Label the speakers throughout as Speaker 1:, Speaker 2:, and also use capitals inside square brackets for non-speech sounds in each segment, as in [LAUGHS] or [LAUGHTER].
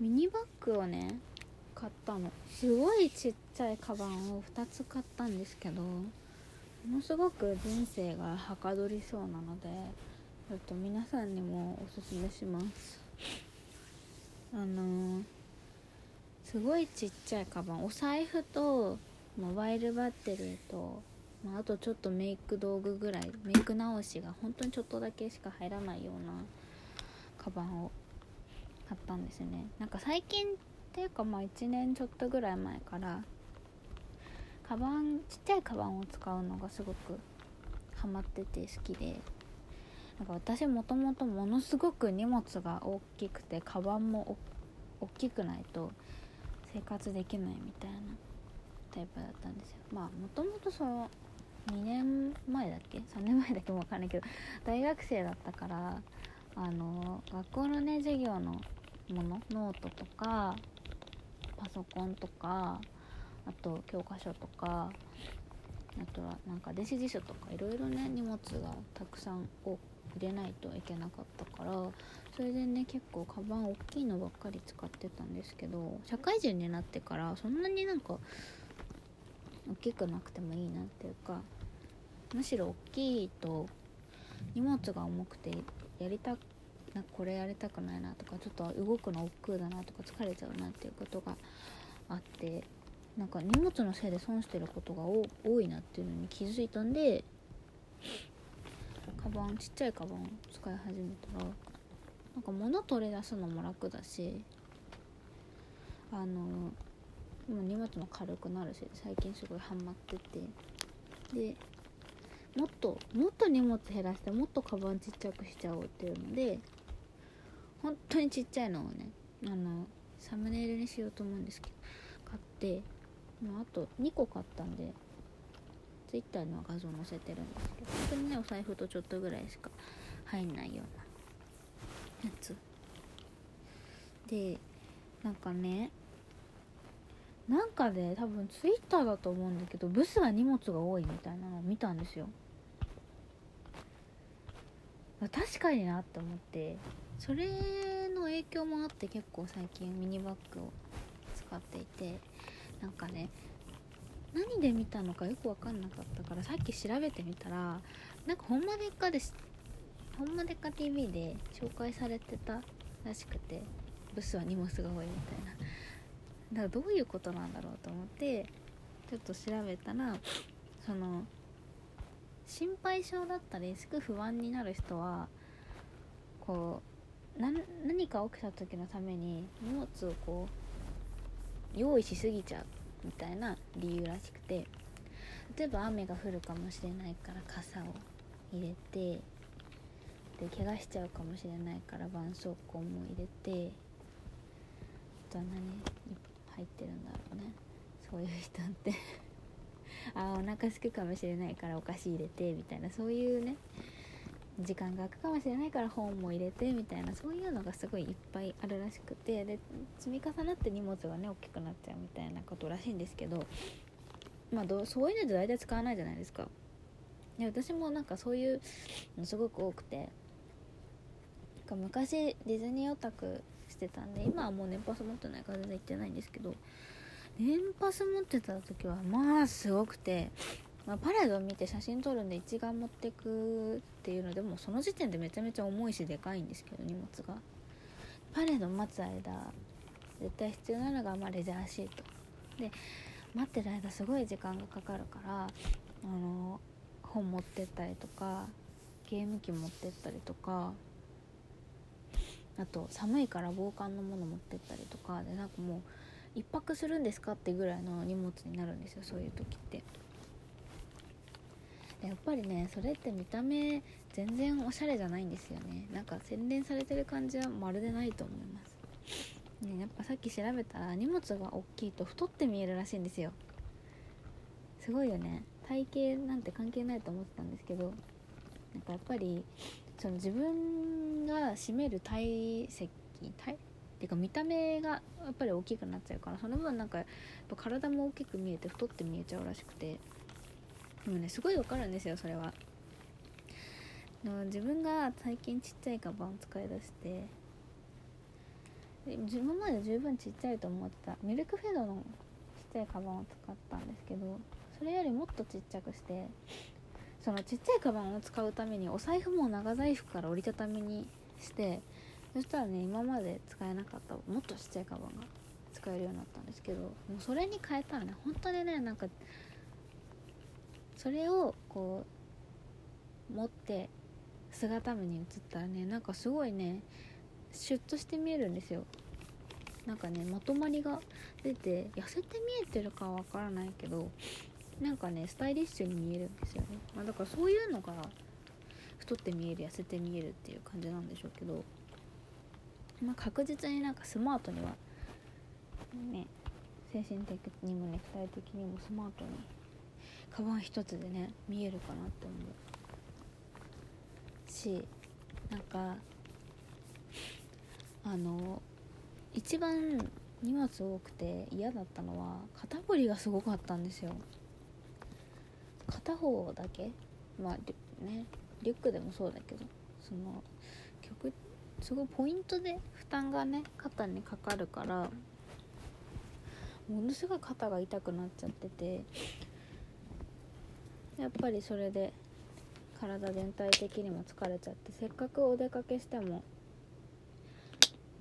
Speaker 1: ミニバッグをね買ったの。すごいちっちゃいカバンを2つ買ったんですけどものすごく人生がはかどりそうなのでちょっと皆さんにもおすすめします。あのー、すごいちっちゃいカバン。お財布とモバイルバッテリーと、まあ、あとちょっとメイク道具ぐらい。メイク直しが本当にちょっとだけしか入らないようなカバンを買ったんですよね。なんか最近っていうかまあ1年ちょっとぐらい前からカバンちっちゃいカバンを使うのがすごくハマってて好きで。なんか私もともとものすごく荷物が大きくてカバンも大きくないと生活できないみたいなタイプだったんですよ。まあもともとその2年前だっけ？3年前だっけも分かんないけど大学生だったからあの学校のね授業のものノートとかパソコンとかあと教科書とかあとはなんか電子辞書とかいろいろね荷物がたくさんを入れないといけなかったからそれでね結構カバン大きいのばっかり使ってたんですけど社会人になってからそんなになんか大きくなくてもいいなっていうかむしろ大きいと荷物が重くてやりたなこれやりたくないなとかちょっと動くの億劫だなとか疲れちゃうなっていうことがあってなんか荷物のせいで損してることが多いなっていうのに気づいたんでカバンちっちゃいカバン使い始めたらなんか物取り出すのも楽だしあの荷物も軽くなるし最近すごいハマってて。でもっともっと荷物減らしてもっとカバンちっちゃくしちゃおうっていうので本当にちっちゃいのをねあのサムネイルにしようと思うんですけど買ってまあ、あと2個買ったんで Twitter には画像載せてるんですけど本当にねお財布とちょっとぐらいしか入んないようなやつ。でなんかねなんかで多分 Twitter だと思うんだけどブスは荷物が多いみたいなのを見たんですよ。確かになって思って。それの影響もあって結構最近ミニバッグを使っていてなんかね何で見たのかよく分かんなかったからさっき調べてみたらなんか「ほんまでっか」で「ほんまでっか TV」で紹介されてたらしくてブスは荷物が多いみたいな。だからどういうことなんだろうと思ってちょっと調べたらその心配性だったりすぐ不安になる人はこう何か起きた時のために荷物をこう用意しすぎちゃうみたいな理由らしくて例えば雨が降るかもしれないから傘を入れてで怪我しちゃうかもしれないから絆創膏も入れてあとは何入ってるんだろうね。そういう人って。[LAUGHS] あお腹すくかもしれないからお菓子入れてみたいなそういうね時間が空くかもしれないから本も入れてみたいなそういうのがすごいいっぱいあるらしくてで積み重なって荷物がね大きくなっちゃうみたいなことらしいんですけどまあどそういうので大体使わないじゃないですか。で私もなんかそういうのすごく多くて昔ディズニーオタクしてたんで今はもう年パス持ってないから全然行ってないんですけど年パス持ってた時はまあすごくてまあ、パレードを見て写真撮るんで一眼持ってくっていうのでもその時点でめちゃめちゃ重いしでかいんですけど荷物がパレード待つ間絶対必要なのがまあレジャーシートで待ってる間すごい時間がかかるからあの本持ってったりとかゲーム機持ってったりとかあと寒いから防寒のもの持ってったりとかでなんかもう1泊するんですかってぐらいの荷物になるんですよそういう時って。やっぱりねそれって見た目全然おしゃれじゃないんですよね。なんか洗練されてる感じはまるでないと思います。ねやっぱさっき調べたら荷物が大きいと太って見えるらしいんですよ。すごいよね。体型なんて関係ないと思ってたんですけどなんかやっぱりその自分が占める体積体？っていうか見た目がやっぱり大きくなっちゃうからその分なんかやっぱ体も大きく見えて太って見えちゃうらしくて。でもねすごいわかるんですよそれは。自分が最近ちっちゃいカバンを使い出して。自分まで十分ちっちゃいと思ってた。ミルクフェードのちっちゃいカバンを使ったんですけどそれよりもっとちっちゃくして。そのちっちゃいカバンを使うためにお財布も長財布から折りたたみにして。そしたらね今まで使えなかったもっとちっちゃいカバンが使えるようになったんですけどもうそれに変えたらね本当にねなんかそれをこう持って姿目に映ったらねなんかすごいねシュッとして見えるんですよ。なんかねまとまりが出て痩せて見えてるかはわからないけどなんかねスタイリッシュに見えるんですよね、まあ、だからそういうのが太って見える痩せて見えるっていう感じなんでしょうけど、まあ、確実になんかスマートにはね精神的にも肉体的にもスマートにカバン一つでね見えるかなって思う。しなんかあの一番荷物多くて嫌だったのは肩こりがすごかったんですよ。片方だけ。まあねリュックでもそうだけどその曲すごいポイントで負担がね肩にかかるからものすごい肩が痛くなっちゃっててやっぱりそれで体全体的にも疲れちゃってせっかくお出かけしても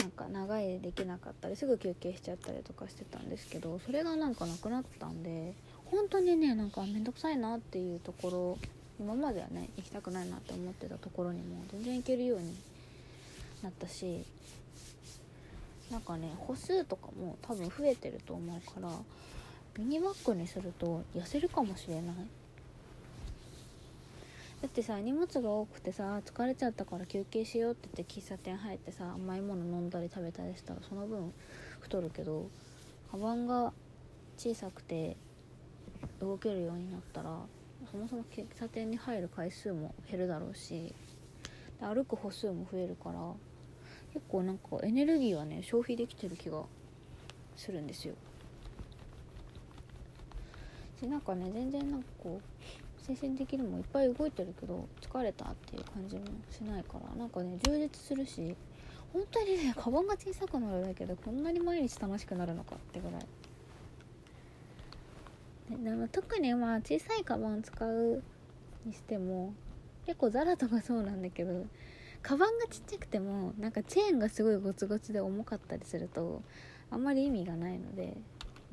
Speaker 1: なんか長いできなかったりすぐ休憩しちゃったりとかしてたんですけどそれがなんかなくなったんで本当にねなんか面倒くさいなっていうところ今まではね行きたくないなって思ってたところにも全然行けるようになったしなんかね歩数とかも多分増えてると思うからミニバッグにすると痩せるかもしれない。だってさ荷物が多くてさ疲れちゃったから休憩しようって言って喫茶店入ってさ甘いもの飲んだり食べたりしたらその分太るけどカバンが小さくて動けるようになったらそもそも喫茶店に入る回数も減るだろうし歩く歩数も増えるから結構なんかエネルギーはね消費できてる気がするんですよ。しなんかね全然なんかこう精神的にもいっぱい動いてるけど疲れたっていう感じもしないからなんかね充実するし本当にねカバンが小さくなるだけでこんなに毎日楽しくなるのかってぐらい。でも特にまあ小さいカバン使うにしても結構ザラとかそうなんだけどカバンがちっちゃくてもなんかチェーンがすごいゴツゴツで重かったりするとあんまり意味がないので、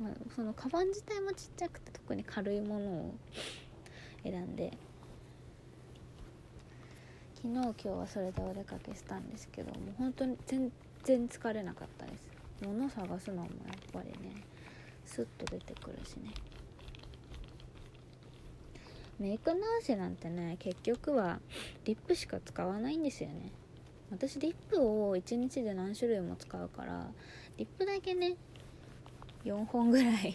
Speaker 1: まあ、そのカバン自体もちっちゃくて特に軽いものを選んで。昨日今日はそれでお出かけしたんですけども本当に全然疲れなかったです。物探すのもやっぱりねスッと出てくるしね。メイク直しなんてね結局はリップしか使わないんですよね。私リップを1日で何種類も使うからリップだけね4本ぐらい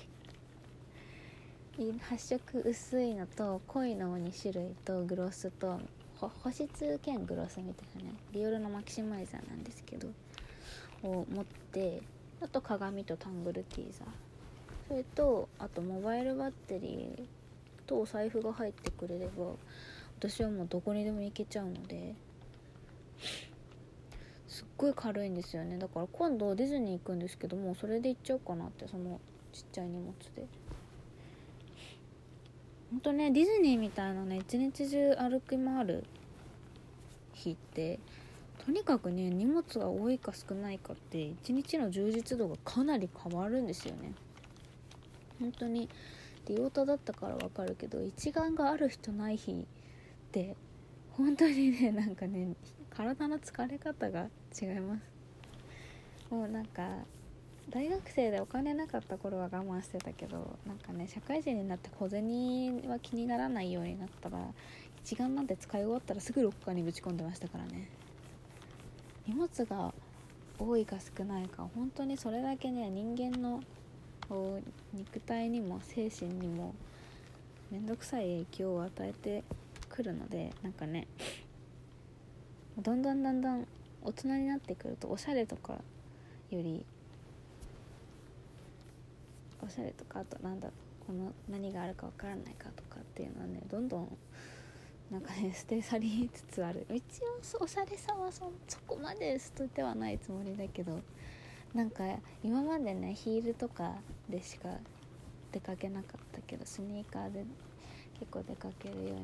Speaker 1: 発色薄いのと濃いのを2種類とグロスと保湿兼グロスみたいなねディオールのマキシマイザーなんですけどを持ってあと鏡とタングルティーザーそれとあとモバイルバッテリーとお財布が入ってくれれば私はもうどこにでも行けちゃうのですっごい軽いんですよねだから今度ディズニー行くんですけどもそれで行っちゃおうかなってそのちっちゃい荷物でほんとねディズニーみたいなね一日中歩き回る日ってとにかくね荷物が多いか少ないかって一日の充実度がかなり変わるんですよね。本当にディオタだったからわかるけど一眼がある日とない日って本当にねなんかね体の疲れ方が違います。もうなんか大学生でお金なかった頃は我慢してたけどなんかね社会人になって小銭は気にならないようになったら一眼なんて使い終わったらすぐロッカーにぶち込んでましたからね。荷物が多いか少ないか本当にそれだけね人間の肉体にも精神にも面倒くさい影響を与えてくるのでなんかねどんどんだんだん大人になってくるとおしゃれとかよりおしゃれとかあとなんだこの何があるかわからないかとかっていうのはねどんどんなんかね捨て去りつつある一応おしゃれさはそそこまで捨ててはないつもりだけどなんか今までねヒールとかでしか出かけなかったけどスニーカーで結構出かけるようにも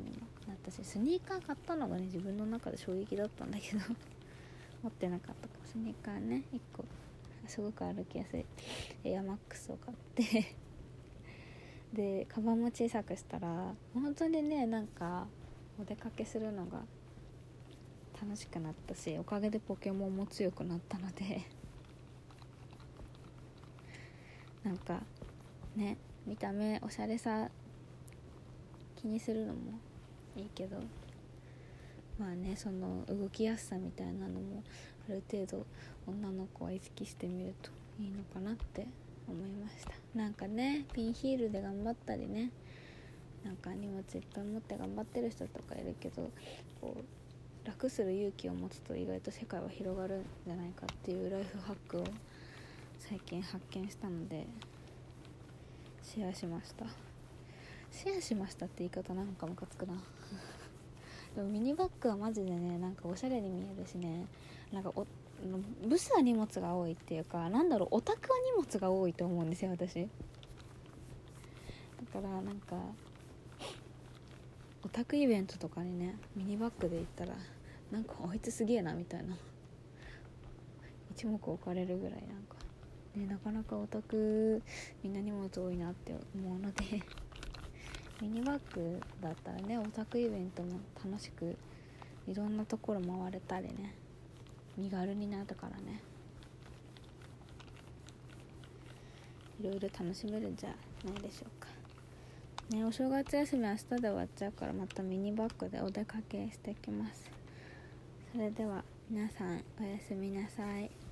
Speaker 1: なったしスニーカー買ったのがね自分の中で衝撃だったんだけど持ってなかったからスニーカーね1個すごく歩きやすい。エアマックスを買って。でカバンも小さくしたら本当にねなんかお出かけするのが楽しくなったしおかげでポケモンも強くなったので。なんかね見た目おしゃれさ気にするのもいいけどまあねその動きやすさみたいなのもある程度女の子は意識してみるといいのかなって思いました。なんかねピンヒールで頑張ったりね。なんか荷物いっぱい持って頑張ってる人とかいるけどこう楽する勇気を持つと意外と世界は広がるんじゃないかっていうライフハックを最近発見したのでシェアしました。シェアしましたって言い方なんかムカつくな。[LAUGHS] でもミニバッグはマジでねなんかおしゃれに見えるしね。なんかおブスは荷物が多いっていうかなんだろうオタクは荷物が多いと思うんですよ私。だからなんかオタクイベントとかにねミニバッグで行ったらなんかあいつすげえなみたいな。一目置かれるぐらいなんか。ねなかなかオタクみんな荷物多いなって思うので [LAUGHS] ミニバッグだったらねオタクイベントも楽しくいろんなところ回れたりね。身軽になったからね。いろいろ楽しめるんじゃないでしょうか。ねお正月休み明日で終わっちゃうからまたミニバッグでお出かけしてきます。それでは皆さんおやすみなさい。